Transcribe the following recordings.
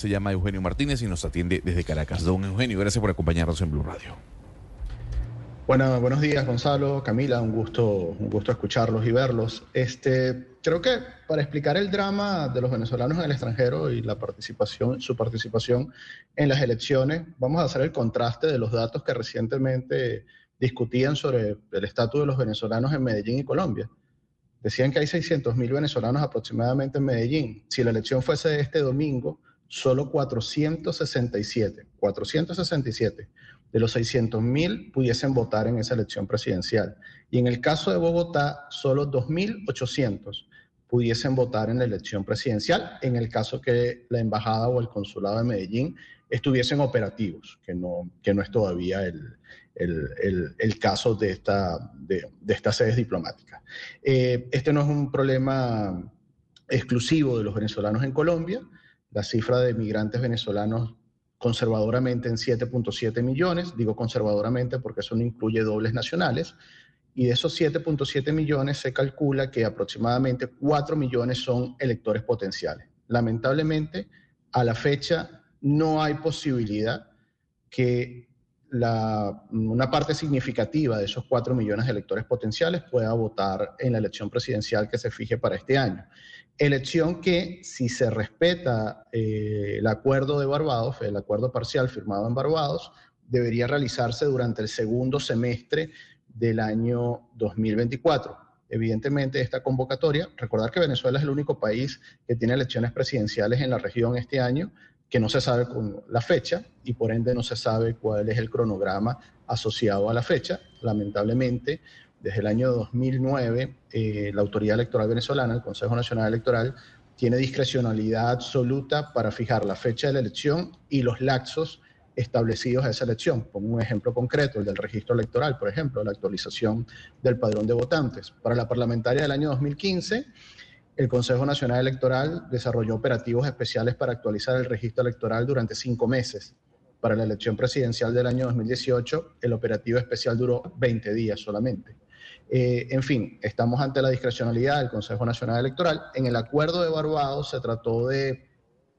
Se llama Eugenio Martínez y nos atiende desde Caracas. Don Eugenio, gracias por acompañarnos en Blue Radio. Bueno, buenos días, Gonzalo, Camila, un gusto, un gusto escucharlos y verlos. Este, creo que para explicar el drama de los venezolanos en el extranjero y la participación, su participación en las elecciones, vamos a hacer el contraste de los datos que recientemente discutían sobre el estatus de los venezolanos en Medellín y Colombia. Decían que hay 600 mil venezolanos aproximadamente en Medellín. Si la elección fuese este domingo, solo 467, 467 de los 600 mil pudiesen votar en esa elección presidencial. Y en el caso de Bogotá, solo 2.800 pudiesen votar en la elección presidencial, en el caso que la embajada o el consulado de Medellín estuviesen operativos, que no, que no es todavía el, el, el, caso de, esta, de, de estas sedes diplomáticas. Eh, este no es un problema exclusivo de los venezolanos en Colombia. La cifra de migrantes venezolanos conservadoramente en 7.7 millones, digo conservadoramente porque eso no incluye dobles nacionales, y de esos 7.7 millones se calcula que aproximadamente 4 millones son electores potenciales. Lamentablemente, a la fecha no hay posibilidad que la, una parte significativa de esos 4 millones de electores potenciales pueda votar en la elección presidencial que se fije para este año. Elección que, si se respeta eh, el acuerdo de Barbados, el acuerdo parcial firmado en Barbados, debería realizarse durante el segundo semestre del año 2024. Evidentemente, esta convocatoria, recordar que Venezuela es el único país que tiene elecciones presidenciales en la región este año, que no se sabe con la fecha y por ende no se sabe cuál es el cronograma asociado a la fecha. Lamentablemente, desde el año 2009, eh, la Autoridad Electoral Venezolana, el Consejo Nacional Electoral, tiene discrecionalidad absoluta para fijar la fecha de la elección y los laxos establecidos a esa elección. Pongo un ejemplo concreto, el del registro electoral, por ejemplo, la actualización del padrón de votantes. Para la parlamentaria del año 2015, el Consejo Nacional Electoral desarrolló operativos especiales para actualizar el registro electoral durante cinco meses. Para la elección presidencial del año 2018, el operativo especial duró 20 días solamente. Eh, en fin, estamos ante la discrecionalidad del Consejo Nacional Electoral. En el acuerdo de Barbados se trató de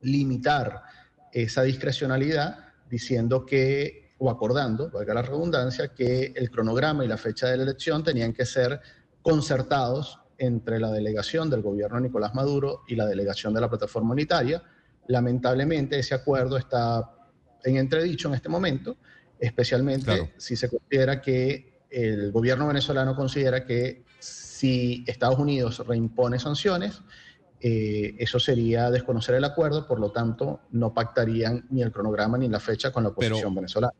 limitar esa discrecionalidad diciendo que, o acordando, valga la redundancia, que el cronograma y la fecha de la elección tenían que ser concertados entre la delegación del gobierno de Nicolás Maduro y la delegación de la plataforma unitaria. Lamentablemente ese acuerdo está en entredicho en este momento, especialmente si se considera que el gobierno venezolano considera que si Estados Unidos reimpone sanciones, eh, eso sería desconocer el acuerdo, por lo tanto no pactarían ni el cronograma ni la fecha con la oposición venezolana.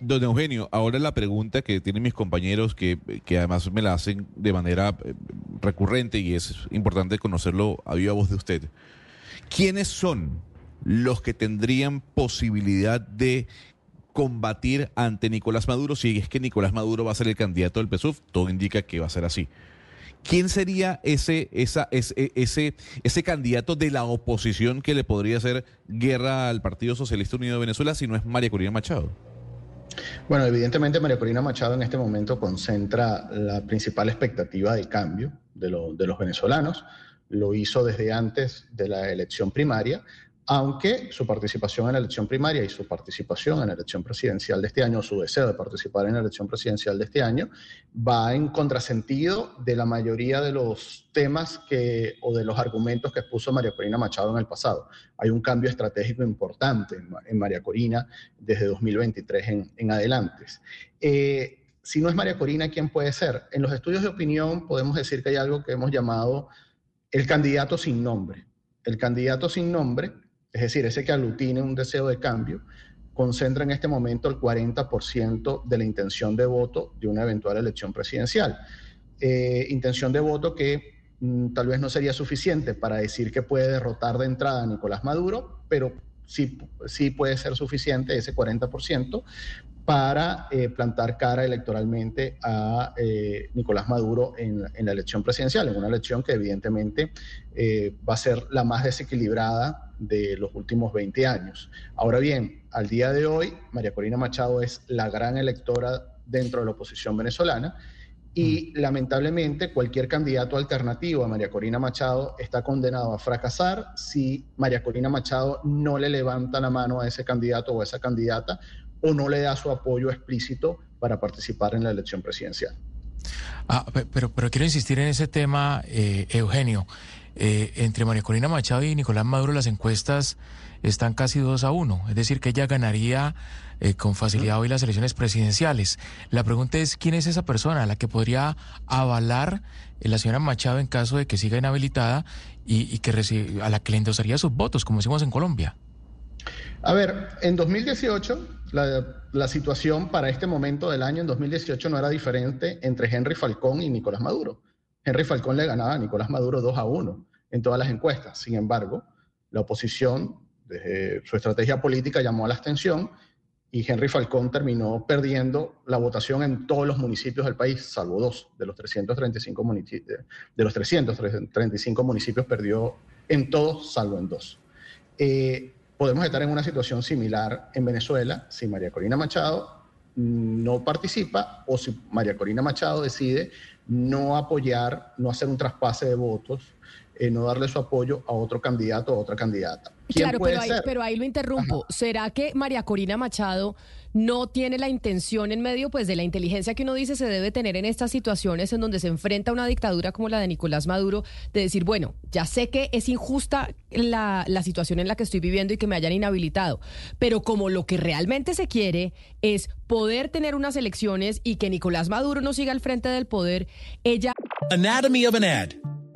Don Eugenio, ahora la pregunta que tienen mis compañeros, que, que, además me la hacen de manera eh, recurrente y es importante conocerlo a viva voz de usted. ¿Quiénes son los que tendrían posibilidad de combatir ante Nicolás Maduro si es que Nicolás Maduro va a ser el candidato del PSUV? Todo indica que va a ser así. ¿Quién sería ese, esa, ese, ese, ese candidato de la oposición que le podría hacer guerra al Partido Socialista Unido de Venezuela si no es María Corina Machado? Bueno, evidentemente María Corina Machado en este momento concentra la principal expectativa de cambio de, de los venezolanos. Lo hizo desde antes de la elección primaria, aunque su participación en la elección primaria y su participación en la elección presidencial de este año, su deseo de participar en la elección presidencial de este año, va en contrasentido de la mayoría de los temas que, o de los argumentos que expuso María Corina Machado en el pasado. Hay un cambio estratégico importante en, María Corina desde 2023 en, en adelante. Eh, si no es María Corina, ¿quién puede ser? En los estudios de opinión podemos decir que hay algo que hemos llamado el candidato sin nombre. El candidato sin nombre es decir, ese que aglutine un deseo de cambio, concentra en este momento el 40% de la intención de voto de una eventual elección presidencial. Eh, intención de voto que mm, tal vez no sería suficiente para decir que puede derrotar de entrada a Nicolás Maduro, pero sí, sí puede ser suficiente ese 40% para eh, plantar cara electoralmente a eh, Nicolás Maduro en, la elección presidencial, en una elección que evidentemente eh, va a ser la más desequilibrada de los últimos 20 años. Ahora bien, al día de hoy, María Corina Machado es la gran electora dentro de la oposición venezolana y mm. lamentablemente cualquier candidato alternativo a María Corina Machado está condenado a fracasar si María Corina Machado no le levanta la mano a ese candidato o a esa candidata o no le da su apoyo explícito para participar en la elección presidencial. Ah, pero, pero quiero insistir en ese tema, eh, Eugenio. Eh, entre María Corina Machado y Nicolás Maduro las encuestas están casi dos a uno, es decir, que ella ganaría eh, con facilidad hoy las elecciones presidenciales. La pregunta es, ¿quién es esa persona la que podría avalar la señora Machado en caso de que siga inhabilitada y, que a la que le endosaría sus votos, como decimos en Colombia? A ver, en 2018 la, situación para este momento del año, en 2018, no era diferente entre Henry Falcón y Nicolás Maduro. Henry Falcón le ganaba a Nicolás Maduro 2 a 1 en todas las encuestas. Sin embargo, la oposición, desde su estrategia política, llamó a la abstención y Henry Falcón terminó perdiendo la votación en todos los municipios del país, salvo dos de los 335 municipios. De los 335 municipios perdió en todos, salvo en dos. Eh, podemos estar en una situación similar en Venezuela si María Corina Machado no participa o si María Corina Machado decide no apoyar, no hacer un traspase de votos, eh, no darle su apoyo a otro candidato o otra candidata. Claro, pero ahí, pero ahí, lo interrumpo. ¿Será que María Corina Machado no tiene la intención en medio pues de la inteligencia que uno dice se debe tener en estas situaciones en donde se enfrenta a una dictadura como la de Nicolás Maduro, de decir, bueno, ya sé que es injusta la, la situación en la que estoy viviendo y que me hayan inhabilitado, pero como lo que realmente se quiere es poder tener unas elecciones y que Nicolás Maduro no siga al frente del poder, ella... Anatomy of an ad.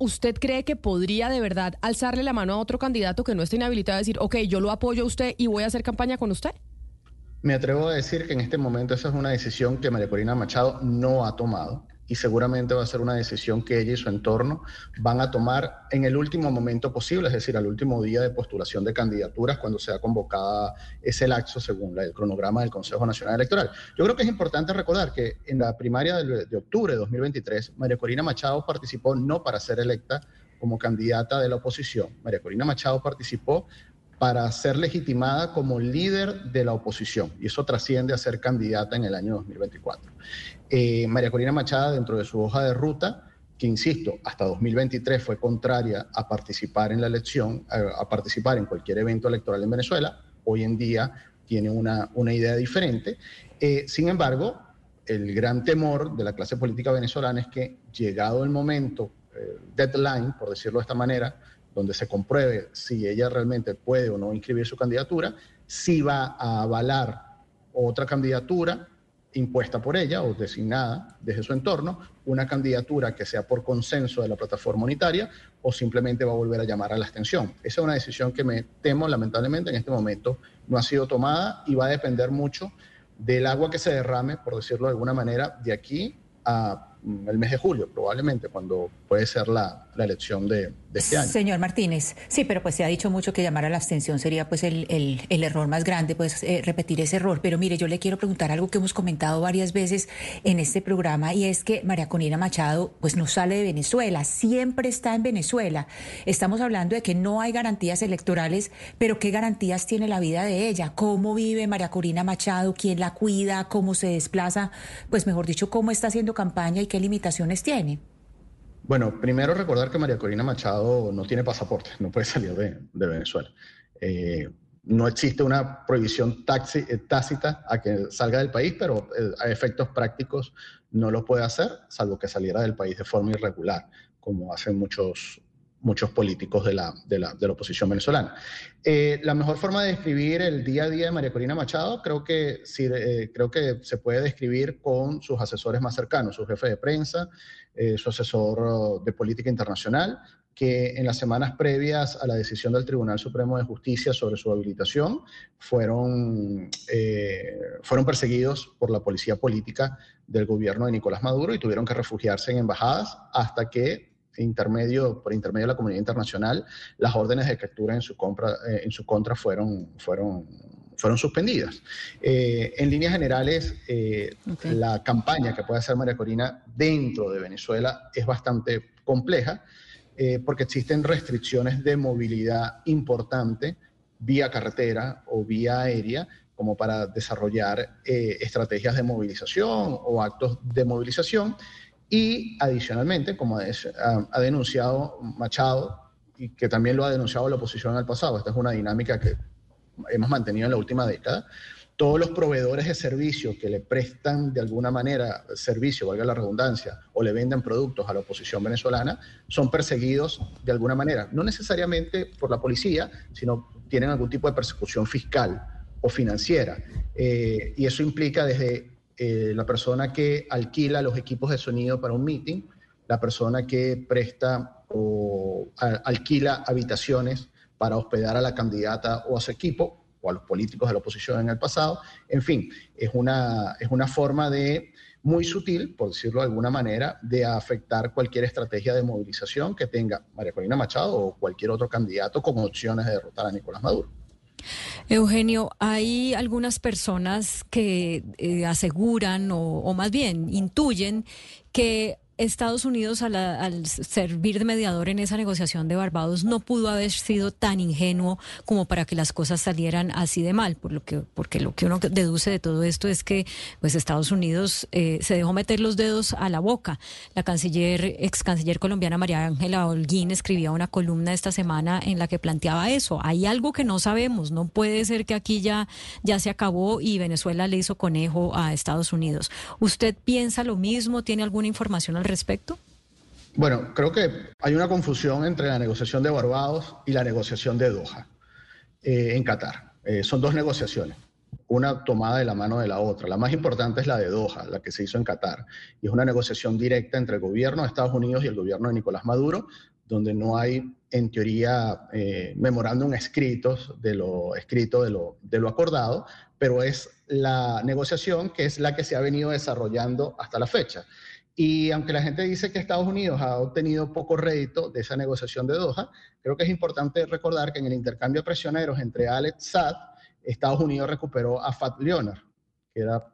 ¿usted cree que podría de verdad alzarle la mano a otro candidato que no esté inhabilitado y decir, ok, yo lo apoyo a usted y voy a hacer campaña con usted? Me atrevo a decir que en este momento esa es una decisión que María Corina Machado no ha tomado y seguramente va a ser una decisión que ella y su entorno van a tomar en el último momento posible, es decir, al último día de postulación de candidaturas cuando sea convocada ese laxo según el cronograma del Consejo Nacional Electoral. Yo creo que es importante recordar que en la primaria de, octubre de 2023, María Corina Machado participó no para ser electa como candidata de la oposición. María Corina Machado participó para ser legitimada como líder de la oposición y eso trasciende a ser candidata en el año 2024. Eh, María Corina Machada, dentro de su hoja de ruta, que insisto, hasta 2023 fue contraria a participar en la elección, a, participar en cualquier evento electoral en Venezuela, hoy en día tiene una, una idea diferente. Eh, sin embargo, el gran temor de la clase política venezolana es que llegado el momento, eh, deadline, por decirlo de esta manera, donde se compruebe si ella realmente puede o no inscribir su candidatura, si va a avalar otra candidatura impuesta por ella o designada desde su entorno, una candidatura que sea por consenso de la plataforma unitaria o simplemente va a volver a llamar a la abstención. Esa es una decisión que me temo, lamentablemente, en este momento no ha sido tomada y va a depender mucho del agua que se derrame, por decirlo de alguna manera, de aquí a el mes de julio, probablemente, cuando puede ser la, la elección de, este. Señor Martínez, sí, pero pues se ha dicho mucho que llamar a la abstención sería pues el, el, el error más grande, pues eh, repetir ese error. Pero mire, yo le quiero preguntar algo que hemos comentado varias veces en este programa y es que María Conina Machado pues no sale de Venezuela, siempre está en Venezuela. Estamos hablando de que no hay garantías electorales, pero ¿qué garantías tiene la vida de ella? ¿Cómo vive María Corina Machado? ¿Quién la cuida? ¿Cómo se desplaza? Pues mejor dicho, ¿cómo está haciendo campaña y qué limitaciones tiene? Bueno, primero recordar que María Corina Machado no tiene pasaporte, no puede salir de, Venezuela. Eh, no existe una prohibición eh, tácita a que salga del país, pero eh, a efectos prácticos no lo puede hacer, salvo que saliera del país de forma irregular, como hacen muchos muchos políticos de la, de la, de la oposición venezolana. Eh, la mejor forma de describir el día a día de María Corina Machado creo que, sí, eh, creo que se puede describir con sus asesores más cercanos, su jefe de prensa, eh, su asesor de política internacional, que en las semanas previas a la decisión del Tribunal Supremo de Justicia sobre su habilitación fueron, fueron perseguidos por la policía política del gobierno de Nicolás Maduro y tuvieron que refugiarse en embajadas hasta que intermedio, por intermedio de la comunidad internacional, las órdenes de captura en su, compra, eh, en su contra fueron, fueron, fueron suspendidas. Eh, en líneas generales, eh, la campaña que puede hacer María Corina dentro de Venezuela es bastante compleja porque existen restricciones de movilidad importante vía carretera o vía aérea como para desarrollar estrategias de movilización o actos de movilización y adicionalmente, como ha, denunciado Machado, y que también lo ha denunciado la oposición el pasado, esta es una dinámica que hemos mantenido en la última década, todos los proveedores de servicios que le prestan de alguna manera servicio, valga la redundancia, o le venden productos a la oposición venezolana, son perseguidos de alguna manera, no necesariamente por la policía, sino tienen algún tipo de persecución fiscal o financiera. Eh, y eso implica desde eh, la persona que alquila los equipos de sonido para un meeting, la persona que presta o alquila habitaciones para hospedar a la candidata o a su equipo o a los políticos de la oposición en el pasado. En fin, es una, es una forma de muy sutil, por decirlo de alguna manera, de afectar cualquier estrategia de movilización que tenga María Corina Machado o cualquier otro candidato con opciones de derrotar a Nicolás Maduro. Eugenio, hay algunas personas que eh, aseguran o, o, más bien intuyen que Estados Unidos al, servir de mediador en esa negociación de Barbados no pudo haber sido tan ingenuo como para que las cosas salieran así de mal, por lo que, porque lo que uno deduce de todo esto es que pues Estados Unidos eh, se dejó meter los dedos a la boca. La canciller, ex canciller colombiana María Ángela Holguín escribía una columna esta semana en la que planteaba eso. Hay algo que no sabemos, no puede ser que aquí ya, ya se acabó y Venezuela le hizo conejo a Estados Unidos. ¿Usted piensa lo mismo? ¿Tiene alguna información al? Bueno, creo que hay una confusión entre la negociación de Barbados y la negociación de Doha eh, en Qatar. Eh, son dos negociaciones, una tomada de la mano de la otra. La más importante es la de Doha, la que se hizo en Qatar, y es una negociación directa entre el gobierno de Estados Unidos y el gobierno de Nicolás Maduro, donde no hay, en teoría, eh, memorándum escritos de lo escrito de lo, de lo acordado, pero es la negociación que es la que se ha venido desarrollando hasta la fecha. Y aunque la gente dice que Estados Unidos ha obtenido poco rédito de esa negociación de Doha, creo que es importante recordar que en el intercambio de prisioneros entre Alex Saad, Estados Unidos recuperó a Fat Leonard, que era,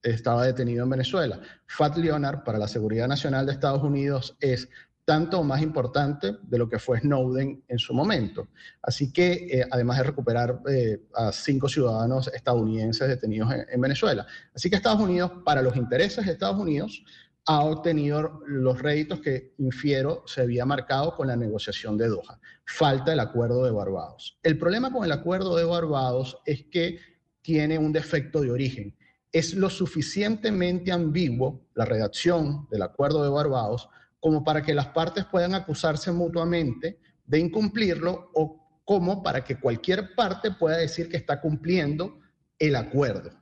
estaba detenido en Venezuela. Fat Leonard, para la seguridad nacional de Estados Unidos, es tanto más importante de lo que fue Snowden en su momento. Así que, eh, además de recuperar eh, a cinco ciudadanos estadounidenses detenidos en, en, Venezuela. Así que Estados Unidos, para los intereses de Estados Unidos, ha obtenido los réditos que, infiero, se había marcado con la negociación de Doha. Falta el acuerdo de Barbados. El problema con el acuerdo de Barbados es que tiene un defecto de origen. Es lo suficientemente ambiguo la redacción del acuerdo de Barbados como para que las partes puedan acusarse mutuamente de incumplirlo o como para que cualquier parte pueda decir que está cumpliendo el acuerdo.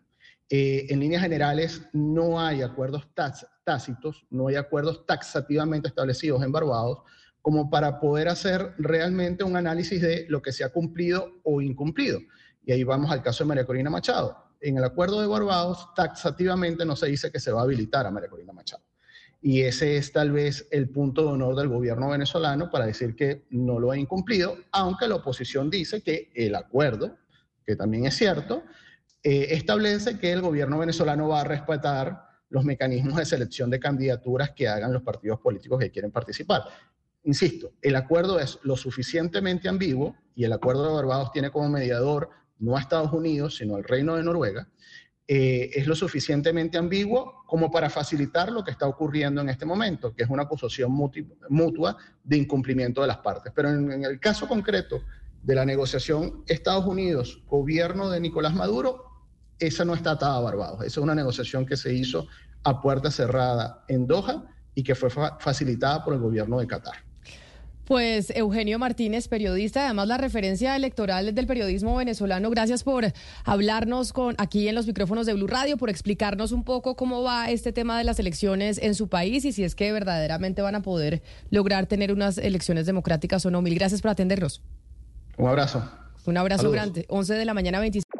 Eh, en líneas generales, no hay acuerdos tácitos, no hay acuerdos taxativamente establecidos en Barbados como para poder hacer realmente un análisis de lo que se ha cumplido o incumplido. Y ahí vamos al caso de María Corina Machado. En el acuerdo de Barbados, taxativamente no se dice que se va a habilitar a María Corina Machado. Y ese es tal vez el punto de honor del gobierno venezolano para decir que no lo ha incumplido, aunque la oposición dice que el acuerdo, que también es cierto, eh, establece que el gobierno venezolano va a respetar los mecanismos de selección de candidaturas que hagan los partidos políticos que quieren participar. Insisto, el acuerdo es lo suficientemente ambiguo y el acuerdo de Barbados tiene como mediador no a Estados Unidos, sino al Reino de Noruega, eh, es lo suficientemente ambiguo como para facilitar lo que está ocurriendo en este momento, que es una acusación mutua de incumplimiento de las partes. Pero en el caso concreto de la negociación Estados Unidos, gobierno de Nicolás Maduro, esa no está atada a Barbados. Esa es una negociación que se hizo a puerta cerrada en Doha y que fue facilitada por el gobierno de Qatar. Pues Eugenio Martínez, periodista, además la referencia electoral del periodismo venezolano. Gracias por hablarnos con aquí en los micrófonos de Blue Radio, por explicarnos un poco cómo va este tema de las elecciones en su país y si es que verdaderamente van a poder lograr tener unas elecciones democráticas o no. Mil gracias por atendernos. Un abrazo. Un abrazo grande. 11 de la mañana 25.